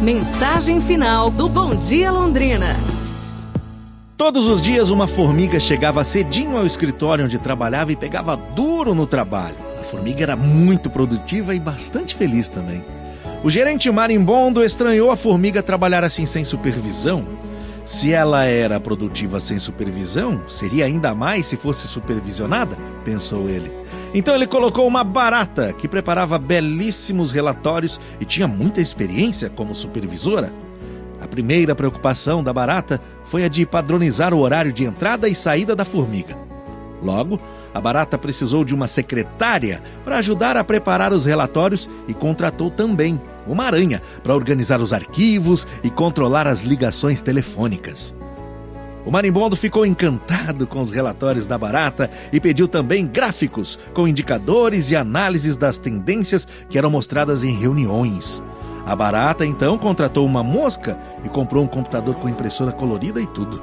Mensagem final do Bom Dia Londrina. Todos os dias uma formiga chegava cedinho ao escritório onde trabalhava e pegava duro no trabalho. A formiga era muito produtiva e bastante feliz também. O gerente marimbondo estranhou a formiga trabalhar assim sem supervisão. Se ela era produtiva sem supervisão, seria ainda mais se fosse supervisionada, pensou ele. Então ele colocou uma barata que preparava belíssimos relatórios e tinha muita experiência como supervisora. A primeira preocupação da barata foi a de padronizar o horário de entrada e saída da formiga. Logo, a barata precisou de uma secretária para ajudar a preparar os relatórios e contratou também uma aranha para organizar os arquivos e controlar as ligações telefônicas. O marimbondo ficou encantado com os relatórios da barata e pediu também gráficos com indicadores e análises das tendências que eram mostradas em reuniões. A barata então contratou uma mosca e comprou um computador com impressora colorida e tudo.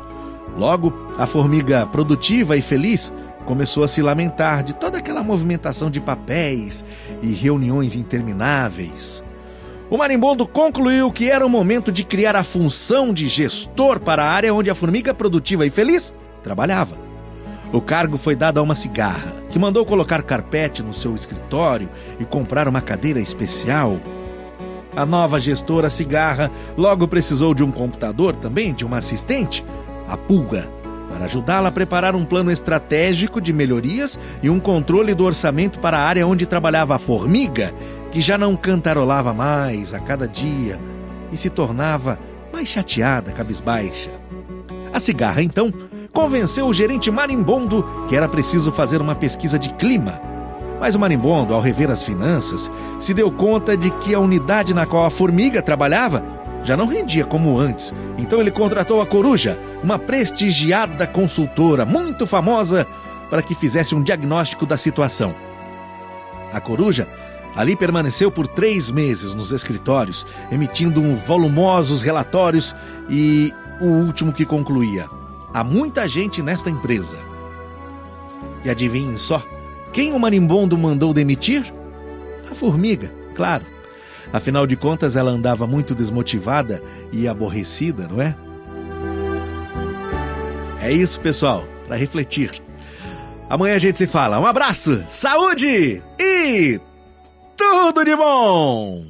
Logo, a formiga produtiva e feliz começou a se lamentar de toda aquela movimentação de papéis e reuniões intermináveis. O marimbondo concluiu que era o momento de criar a função de gestor para a área onde a formiga produtiva e feliz trabalhava. O cargo foi dado a uma cigarra, que mandou colocar carpete no seu escritório e comprar uma cadeira especial. A nova gestora cigarra logo precisou de um computador, também de uma assistente, a pulga, para ajudá-la a preparar um plano estratégico de melhorias e um controle do orçamento para a área onde trabalhava a formiga que já não cantarolava mais a cada dia e se tornava mais chateada, cabisbaixa. A cigarra, então, convenceu o gerente marimbondo que era preciso fazer uma pesquisa de clima. Mas o marimbondo, ao rever as finanças, se deu conta de que a unidade na qual a formiga trabalhava já não rendia como antes. Então ele contratou a Coruja, uma prestigiada consultora muito famosa, para que fizesse um diagnóstico da situação. A Coruja Ali permaneceu por três meses nos escritórios, emitindo volumosos relatórios e o último que concluía: há muita gente nesta empresa. E adivinhem só, quem o marimbondo mandou demitir? A formiga, claro. Afinal de contas, ela andava muito desmotivada e aborrecida, não é? É isso, pessoal, para refletir. Amanhã a gente se fala. Um abraço, saúde e tudo de bom!